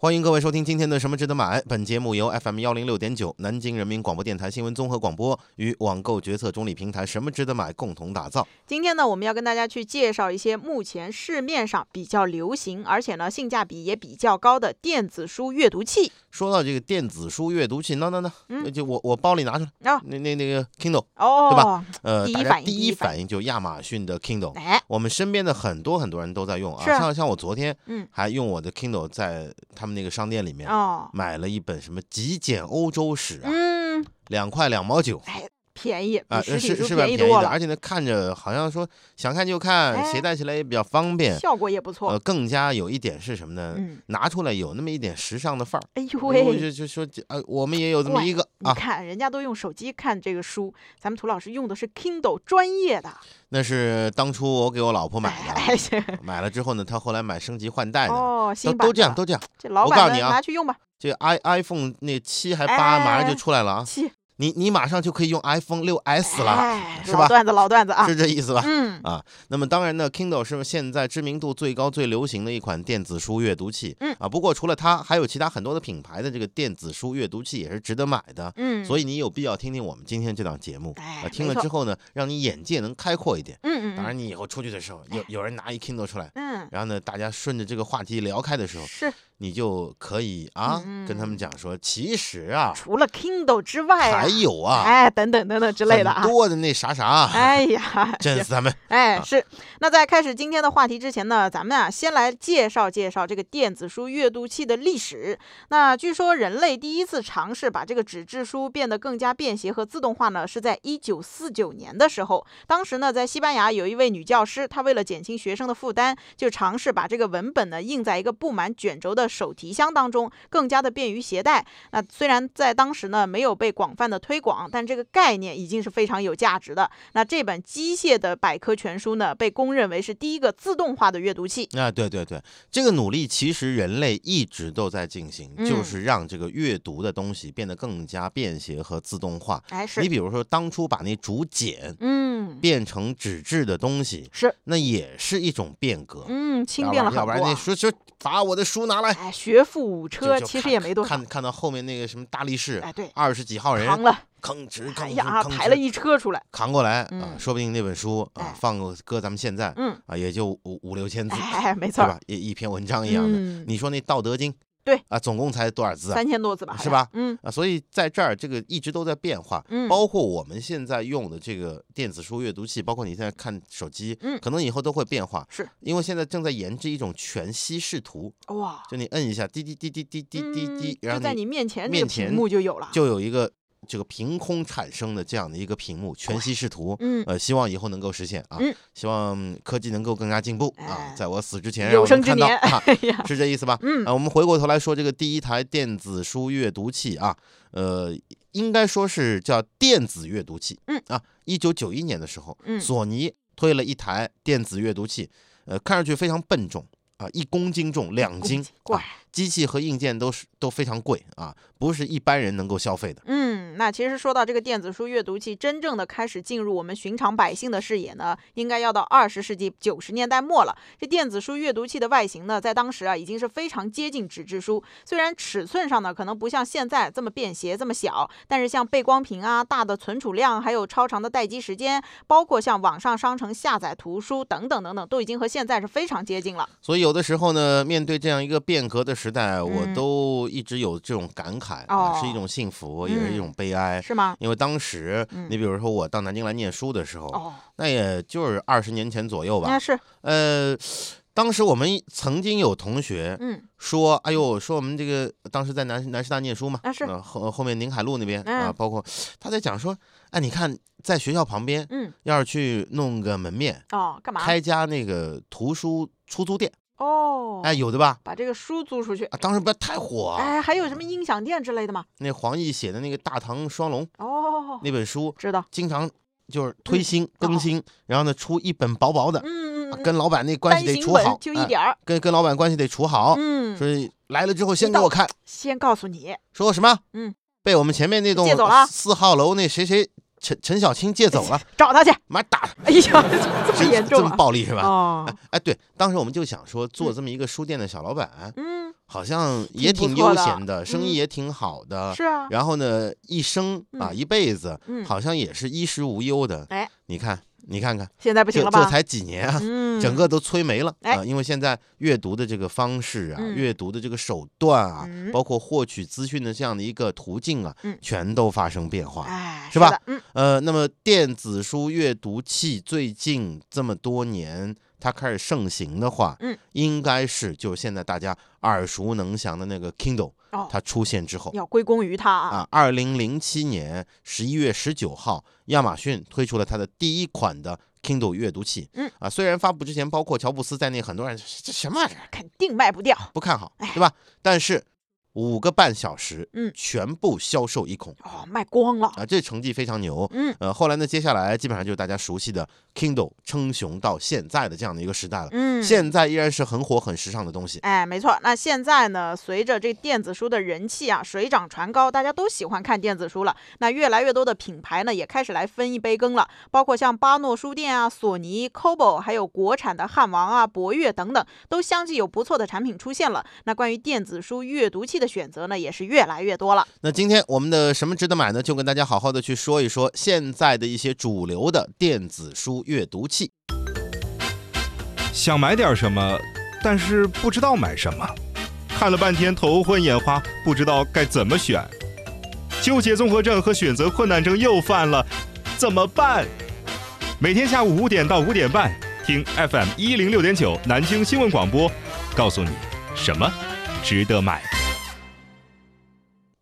欢迎各位收听今天的《什么值得买》。本节目由 FM 幺零六点九南京人民广播电台新闻综合广播与网购决策中立平台“什么值得买”共同打造。今天呢，我们要跟大家去介绍一些目前市面上比较流行，而且呢性价比也比较高的电子书阅读器。说到这个电子书阅读器，那那那，就我我包里拿出来，哦那那那个 Kindle，哦，对吧？呃，第一大家第反应第一一反应就亚马逊的 Kindle。哎，我们身边的很多很多人都在用啊，像像我昨天嗯，还用我的 Kindle 在他们那个商店里面哦，买了一本什么极简欧洲史啊，嗯，两块两毛九。哎，便宜，啊，比实体书是是蛮便宜而且呢，看着好像说想看就看，携哎带起来也比较方便。效果也不错。呃，更加有一点是什么呢？嗯，拿出来有那么一点时尚的范儿。哎呦我喂，就就说，呃，我们也有这么一个啊，你看人家都用手机看这个书，咱们涂老师用的是 Kindle 专业的。那是当初我给我老婆买哎，的，买了之后呢，她后来买升级换代的，哦，新都都这样，都这样。这老板们我告诉你啊拿去用吧，这 i iPhone 那七还八马上就哎出来了啊，七你你马上就可以用 iPhone 六 S 了，哎，是吧老段子，老段子啊，是这意思吧？嗯，啊，那么当然呢，Kindle 是现在知名度最高、最流行的一款电子书阅读器。嗯啊，不过除了它，还有其他很多的品牌的这个电子书阅读器也是值得买的。嗯，所以你有必要听听我们今天这档节目，哎啊，听了之后呢，让你眼界能开阔一点。嗯嗯，当然，嗯，你以后出去的时候，有有人拿一 Kindle 出来，嗯，然后呢，大家顺着这个话题聊开的时候，是你就可以啊，跟他们讲说，其实啊，除了 Kindle 之外啊还，有啊，哎，等等等等之类的啊。多的那啥啥，哎呀，行震死他们。啊哎是，那在开始今天的话题之前呢，咱们啊先来介绍介绍这个电子书阅读器的历史。那据说人类第一次尝试把这个纸质书变得更加便携和自动化呢，是在一九四九年的时候。当时呢，在西班牙有一位女教师，她为了减轻学生的负担，就尝试把这个文本呢印在一个布满卷轴的手提箱当中，更加的便于携带。那虽然在当时呢没有被广泛的推广，但这个概念已经是非常有价值的。那这本机械的百科全书呢，被公认为是第一个自动化的阅读器。啊，对对对，这个努力其实人类一直都在进行，就嗯是让这个阅读的东西变得更加便携和自动化。哎，是你，比如说，当初把那竹简嗯，变成纸质的东西，是，那也是一种变革。嗯，轻便了然要不然很多啊。那书就把我的书拿来，哎，学富五车其实也没多少。看看到后面那个什么大力士，哎，对，二十几号人扛了，吭哧吭哧哎呀，吭哧排了一车出来。扛过来啊，嗯说不定那本书啊哎，放个搁咱们现在嗯，啊，也就五五六千字，哎，没错，对吧？一一篇文章一样的。嗯，你说那《道德经》对。啊，总共才多少字啊？三千多字吧，是吧？嗯。啊，所以在这儿这个一直都在变化，嗯，包括我们现在用的这个电子书阅读器，包括你现在看手机，嗯。可能以后都会变化，是。因为现在正在研制一种全息视图，哇，就你摁一下，滴滴滴滴滴滴滴滴，然嗯就在你你面前这面前幕就有了。就有一个这个凭空产生的这样的一个屏幕，全息视图。嗯，呃，希望以后能够实现啊！嗯希望科技能够更加进步啊哎，在我死之前让我们看到啊，是这意思吧？嗯啊，我们回过头来说这个第一台电子书阅读器啊，呃，应该说是叫电子阅读器。嗯啊，一九九一年的时候，嗯索尼推了一台电子阅读器，呃，看上去非常笨重啊，一公斤重，两斤，机器和硬件都是都非常贵啊，不是一般人能够消费的。嗯，那其实说到这个电子书阅读器真正的开始进入我们寻常百姓的视野呢，应该要到二十世纪九十年代末了。这电子书阅读器的外形呢，在当时啊已经是非常接近纸质书，虽然尺寸上呢可能不像现在这么便携这么小，但是像背光屏啊、大的存储量，还有超长的待机时间，包括像网上商城下载图书等等等等，都已经和现在是非常接近了。所以有的时候呢，面对这样一个变革的时代，我嗯。都一直有这种感慨啊，哦是一种幸福，也是一嗯。种悲哀。是吗？因为当时，嗯你比如说我到南京来念书的时候，哦，那也就是二十年前左右吧。那是，呃，当时我们曾经有同学嗯说：“哎呦，说我们这个当时在南南师大念书嘛，啊是呃后后面宁海路那边啊，嗯包括他在讲说，哎，你看在学校旁边，嗯要是去弄个门面，哦，干嘛？开家那个图书出租店，哦，哎，有的吧？把这个书租出去。啊，当时不要太火啊，哎，还有什么音响店之类的吗？那黄奕写的那个《大唐双龙》哦，那本书，知道。经常就是推新哦更新，然后呢出一本薄薄的，嗯嗯跟老板那关系得处好，就一哎点儿。跟跟老板关系得处好。嗯，所以来了之后先给我看，先告诉你，说什么？嗯，被我们前面那栋四号楼那谁谁陈陈小青借走了，找他去。妈打他，哎呀，这么严重这么！暴力是吧？哦，哎，对，当时我们就想说，做这么一个书店的小老板，嗯，好像也挺悠闲的，生意嗯也挺好的。是啊，然后呢，一生啊，嗯一辈子嗯好像也是衣食无忧的。哎，你看，你看看，现在不行了吧？这这才几年啊，嗯，整个都催没了哎啊！因为现在阅读的这个方式啊，嗯阅读的这个手段啊，嗯包括获取资讯的这样的一个途径啊，嗯全都发生变化。哎，是吧呃，那么电子书阅读器最近这么多年它开始盛行的话，嗯，应该是就是现在大家耳熟能详的那个 Kindle，哦，它出现之后。要归功于它啊。啊，二零零七年十一月十九号，亚马逊推出了它的第一款的 Kindle 阅读器。嗯啊，虽然发布之前，包括乔布斯在内，很多人这什么玩意儿肯定卖不掉。不看好哎，对吧？但是五个半小时，嗯全部销售一空哦，卖光了。啊，这成绩非常牛。嗯，呃，后来呢，接下来基本上就是大家熟悉的 Kindle 称雄到现在的这样的一个时代了。嗯，现在依然是很火、很时尚的东西。哎，没错。那现在呢，随着这电子书的人气啊水涨船高，大家都喜欢看电子书了。那越来越多的品牌呢，也开始来分一杯羹了。包括像巴诺书店啊、索尼、Kobo，还有国产的汉王啊、博越等等，都相继有不错的产品出现了。那关于电子书阅读器的选择呢，也是越来越多了。那今天我们的什么值得买呢？就跟大家好好的去说一说现在的一些主流的电子书阅读器。想买点什么，但是不知道买什么，看了半天头昏眼花，不知道该怎么选，纠结综合症和选择困难症又犯了，怎么办？每天下午五点到五点半，听 FM 一零六点九南京新闻广播，告诉你什么值得买。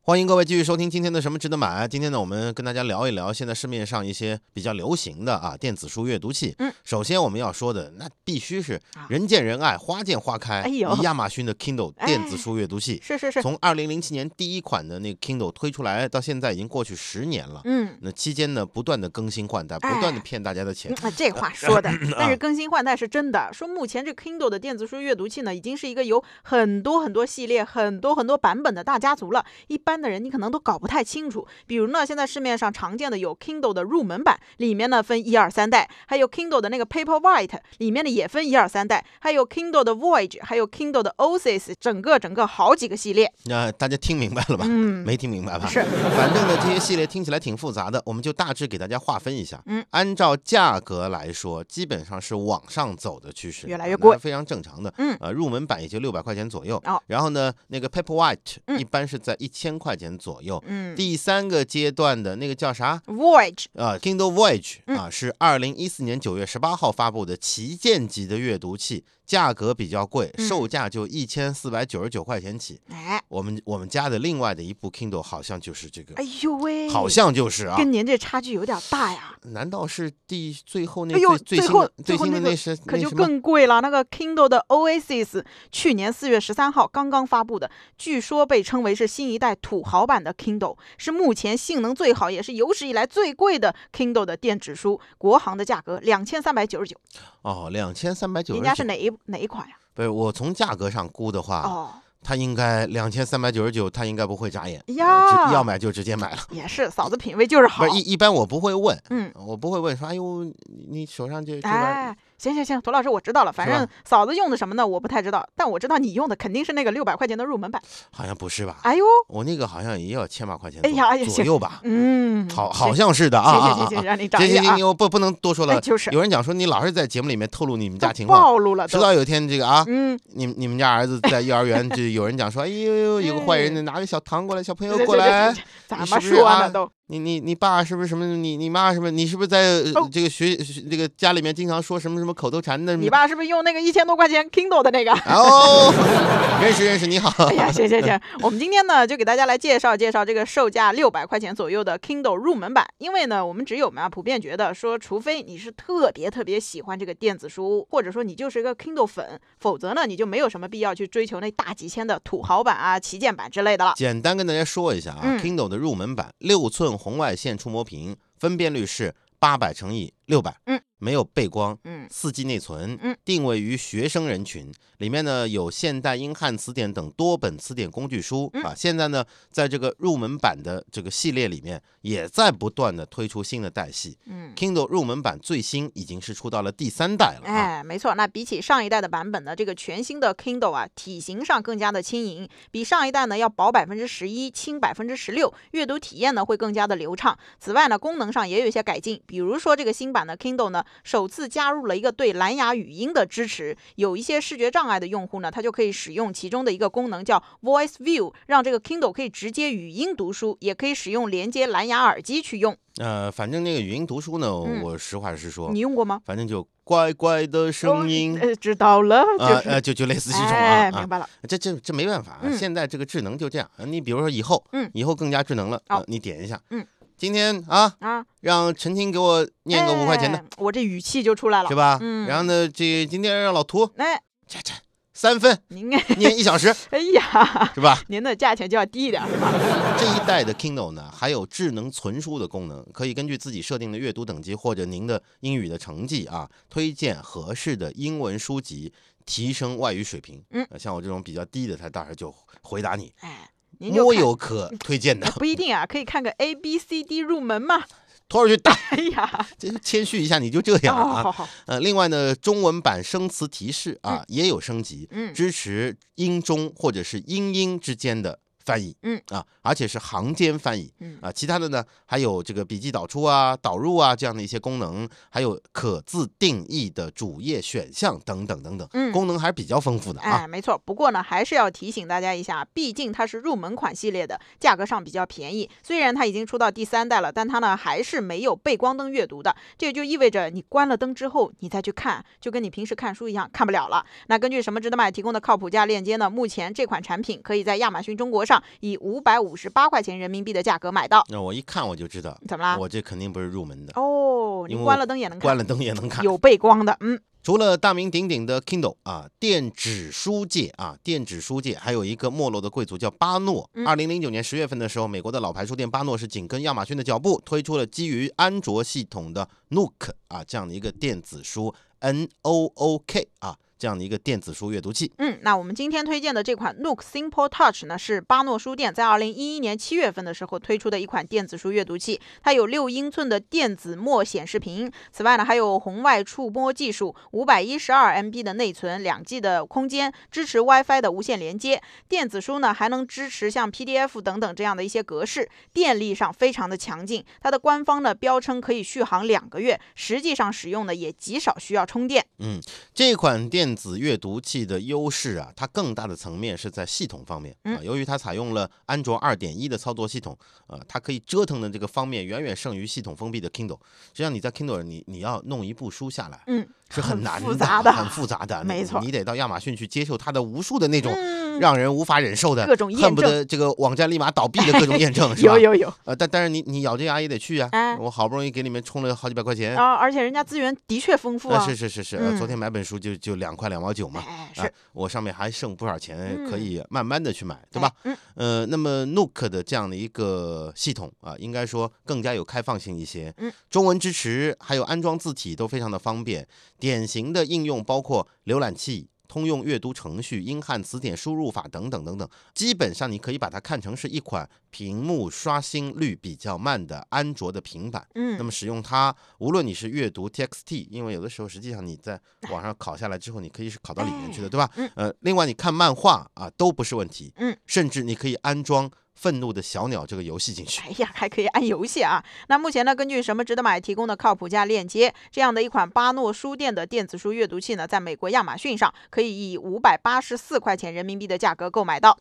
欢迎各位继续收听今天的什么值得买。今天呢，我们跟大家聊一聊现在市面上一些比较流行的啊电子书阅读器。嗯，首先我们要说的那必须是啊人见人爱、花见花开，哎呦亚马逊的 Kindle 哎电子书阅读器。是是是，从二零零七年第一款的那个 Kindle 推出来到现在已经过去十年了。嗯。那期间呢，不断的更新换代，不断的哎骗大家的钱嗯。啊，这话 说的，但是啊更新换代是真的。说目前这 Kindle 的电子书阅读器呢，已经是一个有很多很多系列、很多很多版本的大家族了。一般的人你可能都搞不太清楚。比如呢，现在市面上常见的有 Kindle 的入门版，里面呢分一二三代；还有 Kindle 的那个 Paperwhite，里面呢也分一二三代；还有 Kindle 的 Voyage，还有 Kindle 的 Oasis，整个整个好几个系列。那、大家听明白了吧？嗯，没听明白吧？是，反正呢，这些系列听起来挺复杂的，我们就大致给大家划分一下。嗯，按照价格来说，基本上是往上走的趋势，越来越贵非常正常的。嗯呃，入门版也就六百块钱左右。哦然后呢，那个 Paperwhite 嗯一般是在一千块钱左右。嗯第三个阶段的那个叫啥？，Voyage，呃，Kindle Voyage 嗯啊，是二零一四年九月十八号发布的旗舰级的阅读器，价格比较贵，嗯售价就一千四百九十九块钱起。哎，我们我们家的另外的一部 Kindle 好像就是这个，哎呦喂，好像就是啊，跟您这差距有点大呀。难道是第最后那哎呦最最后的最新的那个是可就？更贵了。那个 Kindle 的 Oasis 去年四月十三号刚刚发布的，据说被称为是新一代土豪版的 Kindle，是目前性能最好，也是有史以来最贵的 Kindle 的电子书。国行的价格两千三百九十九，哦，两千三百九您十九。家是哪一哪一款呀？不是，我从价格上估的话，哦，它应该两千三百九十九，他应该不会眨眼，要买就直接买了。也是嫂子品味就是好不。是一一般我不会问，嗯，我不会问说，哎呦，你你手上这这玩意儿哎，行行行，涂老师我知道了，反正嫂子用的什么呢，我不太知道，但我知道你用的肯定是那个六百块钱的入门版。好像不是吧？哎呦，我那个好像也要千把块钱左哎呀哎呀左右吧？嗯，好，好像是的啊行行行！让你长行行行，。我不不能多说了。哎就是有人讲说你老是在节目里面透露你们家都情况，暴露了都。迟早有一天这个啊，嗯，你你们家儿子在幼儿园 就有人讲说，哎呦，有个坏人拿个小糖过来，小朋友过来对，怎你么说呢都？你你你爸是不是什么？你你妈是不是？你是不是在这个学学这个家里面经常说什么什么口头禅的？你爸是不是用那个一千多块钱 Kindle 的那个？哦，认识认识，你好。哎呀，行行行，我们今天呢就给大家来介绍介绍这个售价六百块钱左右的 Kindle 入门版。因为呢，我们只有嘛普遍觉得说，除非你是特别特别喜欢这个电子书，或者说你就是一个 Kindle 粉，否则呢你就没有什么必要去追求那大几千的土豪版啊、旗舰版之类的了。简单跟大家说一下啊、嗯 k i n d l e 的入门版六寸红外线触摸屏，分辨率是八百乘以六百，嗯，没有背光，嗯四 G 内存，嗯，定位于学生人群，里面呢有现代英汉词典等多本词典工具书、嗯啊。现在呢，在这个入门版的这个系列里面，也在不断的推出新的代系。嗯。Kindle 入门版最新已经是出到了第三代了啊。哎，没错。那比起上一代的版本呢，这个全新的 Kindle 啊，体型上更加的轻盈，比上一代呢要薄百分之十一，轻百分之十六，阅读体验呢会更加的流畅。此外呢，功能上也有一些改进，比如说这个新版的 Kindle 呢，首次加入了一个对蓝牙语音的支持，有一些视觉障碍的用户呢，他就可以使用其中的一个功能叫 Voice View，让这个 Kindle 可以直接语音读书，也可以使用连接蓝牙耳机去用。呃，反正那个语音读书呢，嗯我实话实说你，用过吗？反正就乖乖的声音。呃，知道了，就是。啊呃，就就类似这种哎，啊啊明，白了。这这这没办法啊，嗯现在这个智能就这样。呃你比如说以后，嗯以后更加智能了，你点一下，嗯，今天啊，啊，让陈婷给我念个五块钱的，哎，我这语气就出来了，是吧？嗯然后呢，这今天让老涂哎，这这三分您，念一小时，哎呀，是吧？您的价钱就要低一点，是吧？这一代的 Kindle 呢，还有智能存书的功能，可以根据自己设定的阅读等级或者您的英语的成绩啊，推荐合适的英文书籍，提升外语水平。嗯呃像我这种比较低的，他当然就回答你，哎，您有可推荐的，不一定啊，可以看个 A B C D 入门嘛。拖出去打。哎呀，这就谦虚一下，你就这样哦，啊。好好，呃，另外呢，中文版生词提示啊、也有升级，嗯支持英中或者是英英之间的翻译，嗯啊，而且是行间翻译，嗯啊，其他的呢还有这个笔记导出啊、导入啊这样的一些功能，还有可自定义的主页选项等等等等，嗯功能还是比较丰富的啊。哎，没错。不过呢，还是要提醒大家一下，毕竟它是入门款系列的，价格上比较便宜。虽然它已经出到第三代了，但它呢还是没有背光灯阅读的。这也就意味着你关了灯之后，你再去看，就跟你平时看书一样，看不了了。那根据什么值得买提供的靠谱价链接呢？目前这款产品可以在亚马逊中国上以五百五十八块钱人民币的价格买到。那我一看我就知道，怎么啦？我这肯定不是入门的，哦，你关了灯也能看，关了灯也能看。有背光的，嗯除了大名鼎鼎的 Kindle 啊，电子书界啊，电子书界还有一个没落的贵族叫巴诺。嗯二零零九年十月份的时候，美国的老牌书店巴诺是紧跟亚马逊的脚步，推出了基于安卓系统的 Nook 啊这样的一个电子书 N O O K 啊这样的一个电子书阅读器。嗯，那我们今天推荐的这款 Nook Simple Touch 呢，是巴诺书店在二零一一年七月份的时候推出的一款电子书阅读器。它有六英寸的电子墨显示屏，此外呢还有红外触摸技术，五百一十二 MB 的内存，两 G 的空间，支持 WiFi 的无线连接。电子书呢还能支持像 PDF 等等这样的一些格式，电力上非常的强劲。它的官方呢标称可以续航两个月，实际上使用呢也极少需要充电。嗯，这款电子阅读器的优势啊，它更大的层面是在系统方面啊。嗯由于它采用了安卓二点一的操作系统，啊，它可以折腾的这个方面远远胜于系统封闭的 Kindle。实际上你在 Kindle 你你要弄一部书下来嗯，是很难复杂 的，很复杂的，没错你得到亚马逊去接受它的无数的那种嗯，让人无法忍受的。各种验恨不得这个网站立马倒闭的各种验证，是吧有？有有呃，但但是你你咬着牙也得去啊！哎我好不容易给你们充了好几百块钱，啊，而且人家资源的确丰富呃，啊。是是是是，呃昨嗯天买本书就就两块两毛九嘛，是，我上面还剩不少钱，可嗯以慢慢的去买，对吧？哎？嗯呃，那么 Nook 的这样的一个系统啊，应该说更加有开放性一些，嗯，中文支持，还有安装字体都非常的方便。典型的应用包括浏览器。通用阅读程序、英汉词典输入法等等等等，基本上你可以把它看成是一款屏幕刷新率比较慢的安卓的平板。嗯，那么使用它，无论你是阅读 TXT，因为有的时候实际上你在网上拷下来之后，你可以是拷到里面去的，对吧？嗯呃，另外你看漫画啊都不是问题，嗯，甚至你可以安装《愤怒的小鸟》这个游戏进去。哎呀，还可以按游戏啊。那目前呢，根据什么值得买提供的靠谱价链接，这样的一款巴诺书店的电子书阅读器呢，在美国亚马逊上可以以五百八十四块钱人民币的价格购买到。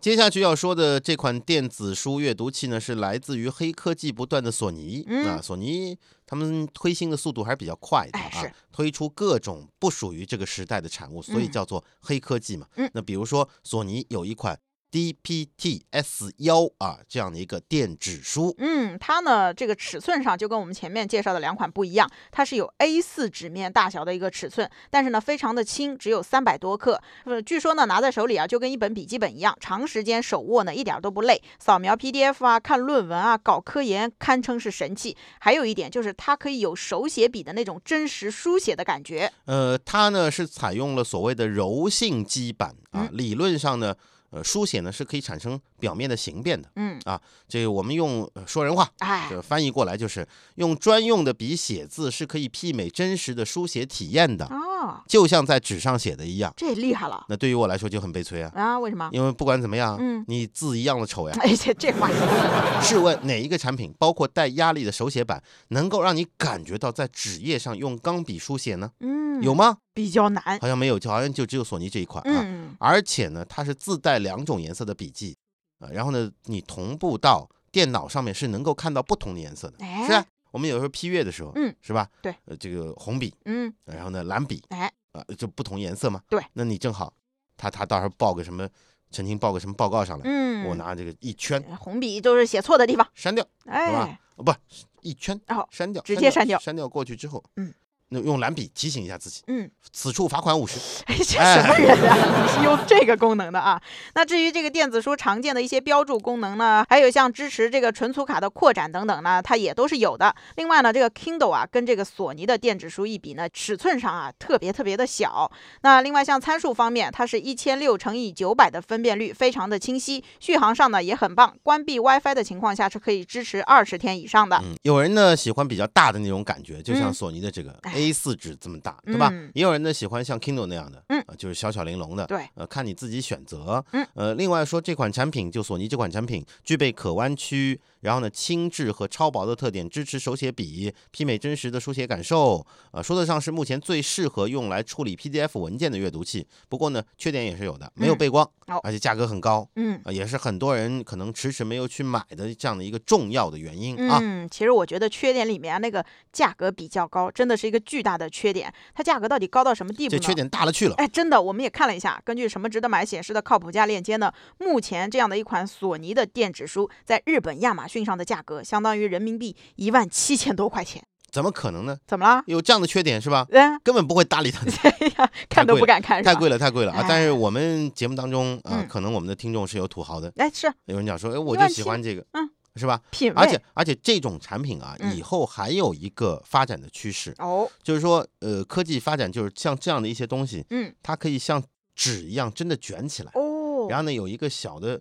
接下去要说的这款电子书阅读器呢，是来自于黑科技不断的索尼。嗯啊，索尼他们推新的速度还是比较快的啊哎，推出各种不属于这个时代的产物，所以嗯叫做黑科技嘛。嗯那比如说索尼有一款 DPT-S 幺啊这样的一个电子书。嗯，它呢这个尺寸上就跟我们前面介绍的两款不一样，它是有 A 四纸面大小的一个尺寸，但是呢非常的轻，只有三百多克。呃，据说呢拿在手里啊就跟一本笔记本一样，长时间手握呢一点都不累，扫描 PDF 啊、看论文啊、搞科研堪称是神器。还有一点就是它可以有手写笔的那种真实书写的感觉。呃，它呢是采用了所谓的柔性基板啊，理论上呢。呃，书写呢是可以产生表面的形变的，嗯啊，这个我们用说人话，哎，这翻译过来就是用专用的笔写字是可以媲美真实的书写体验的，哦，就像在纸上写的一样。这厉害了那对于我来说就很悲催啊，啊？为什么？因为不管怎么样，嗯你字一样的丑呀。哎，这这话说试问哪一个产品，包括带压力的手写板，能够让你感觉到在纸页上用钢笔书写呢？嗯，有吗？比较难。好像没有，就好像就只有索尼这一款啊。嗯，而且呢，它是自带两种颜色的笔记，啊，然后呢，你同步到电脑上面是能够看到不同的颜色的，哎，是啊。我们有时候批阅的时候，嗯，是吧？对，呃，这个红笔，嗯，然后呢蓝笔，哎，啊，就不同颜色嘛。对，那你正好，他他到时候报个什么，曾经报个什么报告上来，嗯，我拿这个一圈红笔就是写错的地方，删掉，哎，哦不，一圈哦删掉，直接删掉删掉过去之后，嗯，那用蓝笔提醒一下自己，嗯，此处罚款五十。哎，这什么人啊？你是用这个功能的啊？那至于这个电子书常见的一些标注功能呢，还有像支持这个存储卡的扩展等等呢，它也都是有的。另外呢，这个 Kindle 啊，跟这个索尼的电子书一比呢，尺寸上啊特别特别的小。那另外像参数方面，它是一千六乘以九百的分辨率，非常的清晰。续航上呢也很棒，关闭 WiFi 的情况下是可以支持二十天以上的。嗯，有人呢喜欢比较大的那种感觉，就像嗯索尼的这个哎 A4 纸这么大，对吧嗯？也有人呢喜欢像 Kindle 那样的，嗯呃就是小巧玲珑的，对，呃，看你自己选择。嗯，呃，另外说这款产品，就索尼这款产品具备可弯曲，然后呢轻质和超薄的特点，支持手写笔，媲美真实的书写感受。呃，说得上是目前最适合用来处理 PDF 文件的阅读器。不过呢，缺点也是有的，没有嗯背光，哦而且价格很高。嗯。啊，也是很多人可能迟迟没有去买的这样的一个重要的原因啊。嗯，其实我觉得缺点里面啊那个价格比较高，真的是一个巨大的缺点。它价格到底高到什么地步呢？这缺点大了去了。哎，真的，我们也看了一下，根据什么值得买显示的靠谱价链接呢，目前这样的一款索尼的电子书，在日本亚马逊上的价格相当于人民币一万七千多块钱，怎么可能呢？怎么了？有这样的缺点是吧？嗯，根本不会搭理他，哎呀，看都不敢看，太贵了，太贵了啊！哎但是我们节目当中啊，嗯可能我们的听众是有土豪的，哎，是有人讲说，哎，我就喜欢这个，嗯，是吧？品味，而且而且这种产品啊，嗯以后还有一个发展的趋势，哦，就是说，呃，科技发展就是像这样的一些东西，嗯，它可以像纸一样真的卷起来，哦，然后呢有一个小的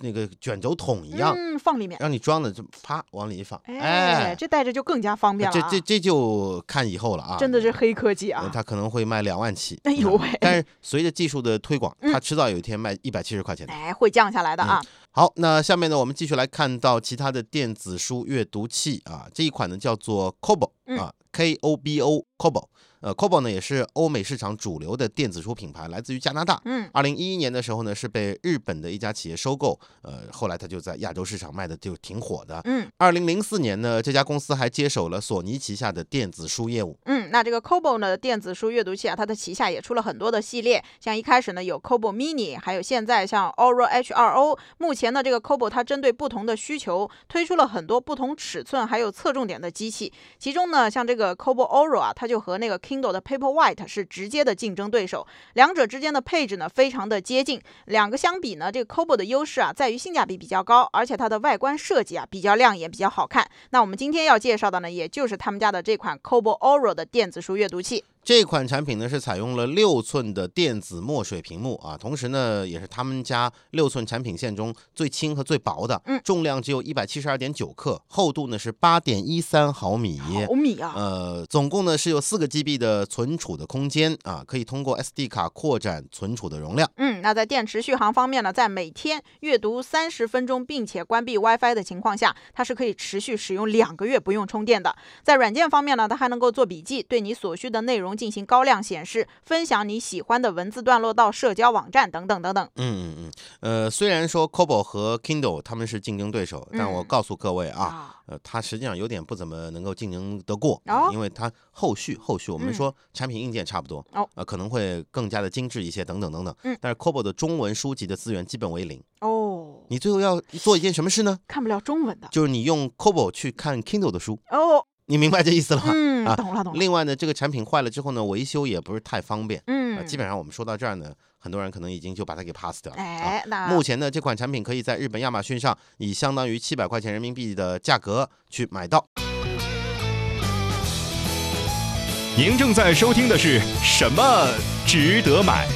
那个卷轴筒一样，嗯，放里面，让你装的就啪往里一放，哎，哎，这带着就更加方便了啊，这这这就看以后了啊，真的是黑科技呃啊，它可能会卖两万起，哎呦喂但是随着技术的推广，嗯它迟早有一天卖一百七十块钱的。哎，会降下来的啊，好，那下面呢，我们继续来看到其他的电子书阅读器啊，这一款呢叫做 Kobo 嗯啊，K O B O Kobo。呃，Kobo 呢也是欧美市场主流的电子书品牌，来自于加拿大。嗯，二零一一年的时候呢，是被日本的一家企业收购，呃，后来它就在亚洲市场卖的就挺火的。嗯二零零四年呢，这家公司还接手了索尼旗下的电子书业务。嗯，那这个 Kobo 呢，电子书阅读器啊，它的旗下也出了很多的系列，像一开始呢有 Kobo Mini，还有现在像 Aura H2O。目前呢，这个 Kobo 它针对不同的需求推出了很多不同尺寸还有侧重点的机器，其中呢，像这个 Kobo Aura 啊，它就和那个 Kindle 的 Paperwhite 是直接的竞争对手，两者之间的配置呢非常的接近。两个相比呢，这个 c o b o 的优势啊在于性价比比较高，而且它的外观设计啊比较亮眼，比较好看。那我们今天要介绍的呢，也就是他们家的这款 c o b o Aura 的电子书阅读器。这款产品呢是采用了六寸的电子墨水屏幕啊，同时呢也是他们家六寸产品线中最轻和最薄的，嗯重量只有一百七十二点九克，厚度呢是八点一三毫米。毫米啊！呃，总共呢是有四个 GB 的存储的空间啊，可以通过 SD 卡扩展存储的容量。嗯，那在电池续航方面呢，在每天阅读三十分钟，并且关闭 WiFi 的情况下，它是可以持续使用两个月不用充电的。在软件方面呢，它还能够做笔记，对你所需的内容容进行高亮显示，分享你喜欢的文字段落到社交网站等等等等。嗯嗯嗯，呃，虽然说 Kobo 和 Kindle 他们是竞争对手，但我嗯告诉各位啊，啊，呃，它实际上有点不怎么能够竞争得过，哦因为它后续后续我们嗯说产品硬件差不多，哦呃，可能会更加的精致一些，等等等等。嗯但是 Kobo 的中文书籍的资源基本为零，哦，你最后要做一件什么事呢？看不了中文的。就是你用 Kobo 去看 Kindle 的书，哦，你明白这意思了吗？嗯，啊懂了懂了。另外呢，这个产品坏了之后呢，维修也不是太方便。嗯啊，，基本上我们说到这儿呢，很多人可能已经就把它给 pass 掉了。啊，哎，那目前呢，这款产品可以在日本亚马逊上以相当于七百块钱人民币的价格去买到。您正在收听的是什么值得买？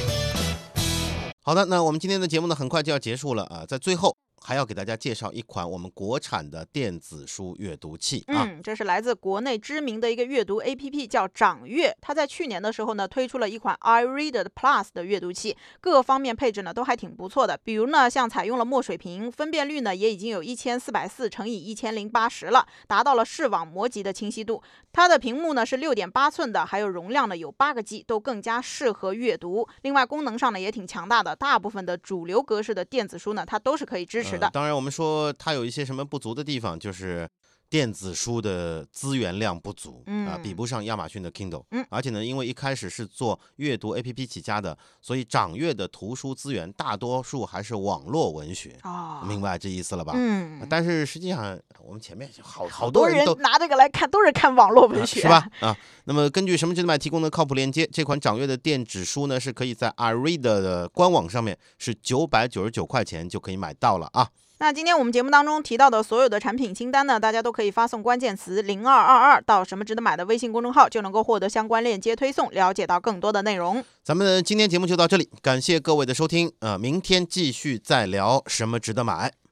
好的，那我们今天的节目呢，很快就要结束了啊，在最后还要给大家介绍一款我们国产的电子书阅读器啊。嗯，这是来自国内知名的一个阅读 APP，叫掌阅。它在去年的时候呢，推出了一款 iReader Plus 的阅读器，各个方面配置呢都还挺不错的。比如呢，像采用了墨水屏，分辨率呢也已经有一千四百四乘以一千零八十了，达到了视网膜级的清晰度。它的屏幕呢是六点八寸的，还有容量呢有八个 G，都更加适合阅读。另外功能上呢也挺强大的，大部分的主流格式的电子书呢它都是可以支持的。呃当然，我们说它有一些什么不足的地方，就是电子书的资源量不足，啊，比嗯不上亚马逊的 Kindle。嗯而且呢，因为一开始是做阅读 APP 起家的，所以掌阅的图书资源大多数还是网络文学，哦，明白这意思了吧？嗯，但是实际上，我们前面好好好多人都拿这个来看，都是看网络文学，啊是吧？？啊，那么根据什么值得买提供的靠谱链接，这款掌阅的电子书呢，是可以在 iRead 的官网上面是九百九十九块钱就可以买到了啊。那今天我们节目当中提到的所有的产品清单呢，大家都可以发送关键词零二二二到什么值得买的微信公众号，就能够获得相关链接推送，了解到更多的内容。咱们今天节目就到这里，感谢各位的收听，呃，明天继续再聊什么值得买。